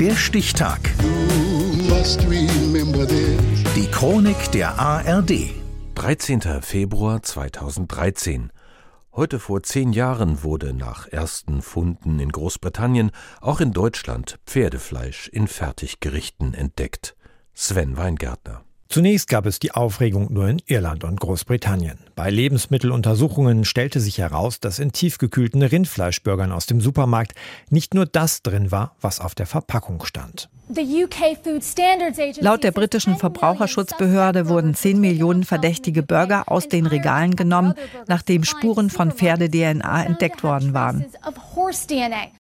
Der Stichtag. Die Chronik der ARD. 13. Februar 2013. Heute vor zehn Jahren wurde nach ersten Funden in Großbritannien auch in Deutschland Pferdefleisch in Fertiggerichten entdeckt. Sven Weingärtner. Zunächst gab es die Aufregung nur in Irland und Großbritannien. Bei Lebensmitteluntersuchungen stellte sich heraus, dass in tiefgekühlten Rindfleischburgern aus dem Supermarkt nicht nur das drin war, was auf der Verpackung stand. Laut der britischen Verbraucherschutzbehörde wurden 10 Millionen verdächtige Burger aus den Regalen genommen, nachdem Spuren von Pferde-DNA entdeckt worden waren.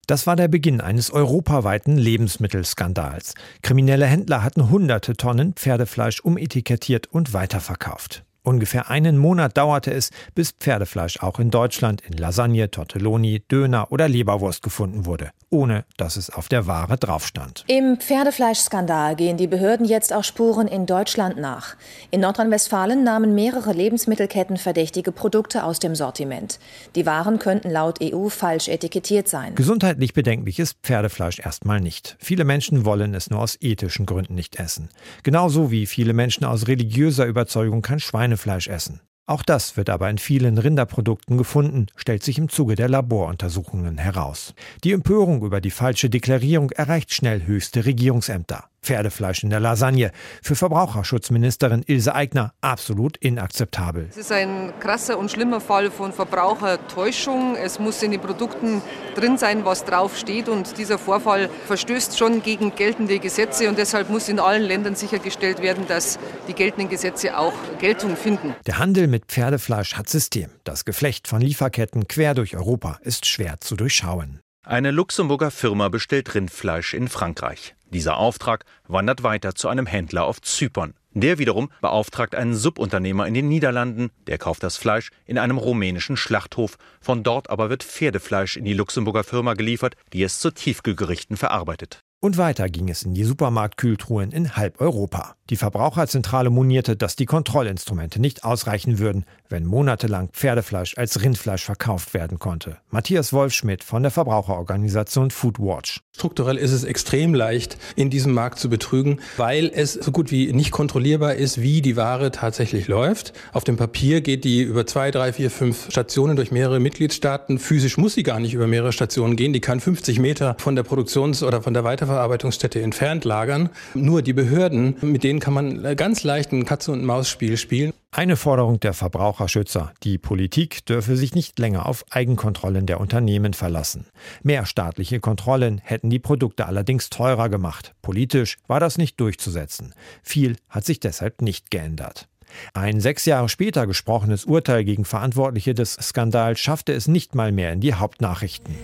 Das war der Beginn eines europaweiten Lebensmittelskandals. Kriminelle Händler hatten hunderte Tonnen Pferdefleisch umetikettiert und weiterverkauft. Ungefähr einen Monat dauerte es, bis Pferdefleisch auch in Deutschland in Lasagne, Tortelloni, Döner oder Leberwurst gefunden wurde, ohne dass es auf der Ware drauf stand. Im Pferdefleischskandal gehen die Behörden jetzt auch Spuren in Deutschland nach. In Nordrhein-Westfalen nahmen mehrere Lebensmittelketten verdächtige Produkte aus dem Sortiment. Die Waren könnten laut EU falsch etikettiert sein. Gesundheitlich bedenklich ist Pferdefleisch erstmal nicht. Viele Menschen wollen es nur aus ethischen Gründen nicht essen. Genauso wie viele Menschen aus religiöser Überzeugung kein Schweine Schweinefleisch essen. Auch das wird aber in vielen Rinderprodukten gefunden, stellt sich im Zuge der Laboruntersuchungen heraus. Die Empörung über die falsche Deklarierung erreicht schnell höchste Regierungsämter. Pferdefleisch in der Lasagne. Für Verbraucherschutzministerin Ilse Aigner absolut inakzeptabel. Es ist ein krasser und schlimmer Fall von Verbrauchertäuschung. Es muss in den Produkten drin sein, was drauf steht. Und dieser Vorfall verstößt schon gegen geltende Gesetze. Und deshalb muss in allen Ländern sichergestellt werden, dass die geltenden Gesetze auch Geltung finden. Der Handel mit Pferdefleisch hat System. Das Geflecht von Lieferketten quer durch Europa ist schwer zu durchschauen. Eine Luxemburger Firma bestellt Rindfleisch in Frankreich. Dieser Auftrag wandert weiter zu einem Händler auf Zypern. Der wiederum beauftragt einen Subunternehmer in den Niederlanden, der kauft das Fleisch in einem rumänischen Schlachthof. Von dort aber wird Pferdefleisch in die Luxemburger Firma geliefert, die es zu Tiefkühlgerichten verarbeitet. Und weiter ging es in die Supermarktkühltruhen in halb Europa. Die Verbraucherzentrale monierte, dass die Kontrollinstrumente nicht ausreichen würden, wenn monatelang Pferdefleisch als Rindfleisch verkauft werden konnte. Matthias Wolfschmidt von der Verbraucherorganisation Foodwatch. Strukturell ist es extrem leicht, in diesem Markt zu betrügen, weil es so gut wie nicht kontrollierbar ist, wie die Ware tatsächlich läuft. Auf dem Papier geht die über zwei, drei, vier, fünf Stationen durch mehrere Mitgliedstaaten. Physisch muss sie gar nicht über mehrere Stationen gehen. Die kann 50 Meter von der Produktions- oder von der Weiterverarbeitungsstätte entfernt lagern. Nur die Behörden, mit denen kann man ganz leicht ein Katze- und Maus-Spiel spielen. Eine Forderung der Verbraucherschützer. Die Politik dürfe sich nicht länger auf Eigenkontrollen der Unternehmen verlassen. Mehr staatliche Kontrollen hätten die Produkte allerdings teurer gemacht. Politisch war das nicht durchzusetzen. Viel hat sich deshalb nicht geändert. Ein sechs Jahre später gesprochenes Urteil gegen Verantwortliche des Skandals schaffte es nicht mal mehr in die Hauptnachrichten.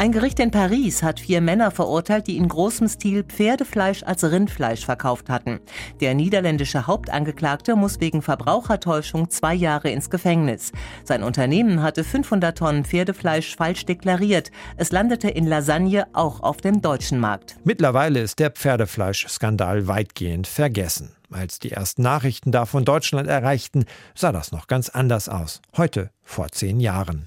Ein Gericht in Paris hat vier Männer verurteilt, die in großem Stil Pferdefleisch als Rindfleisch verkauft hatten. Der niederländische Hauptangeklagte muss wegen Verbrauchertäuschung zwei Jahre ins Gefängnis. Sein Unternehmen hatte 500 Tonnen Pferdefleisch falsch deklariert. Es landete in Lasagne auch auf dem deutschen Markt. Mittlerweile ist der Pferdefleischskandal weitgehend vergessen. Als die ersten Nachrichten davon Deutschland erreichten, sah das noch ganz anders aus. Heute, vor zehn Jahren.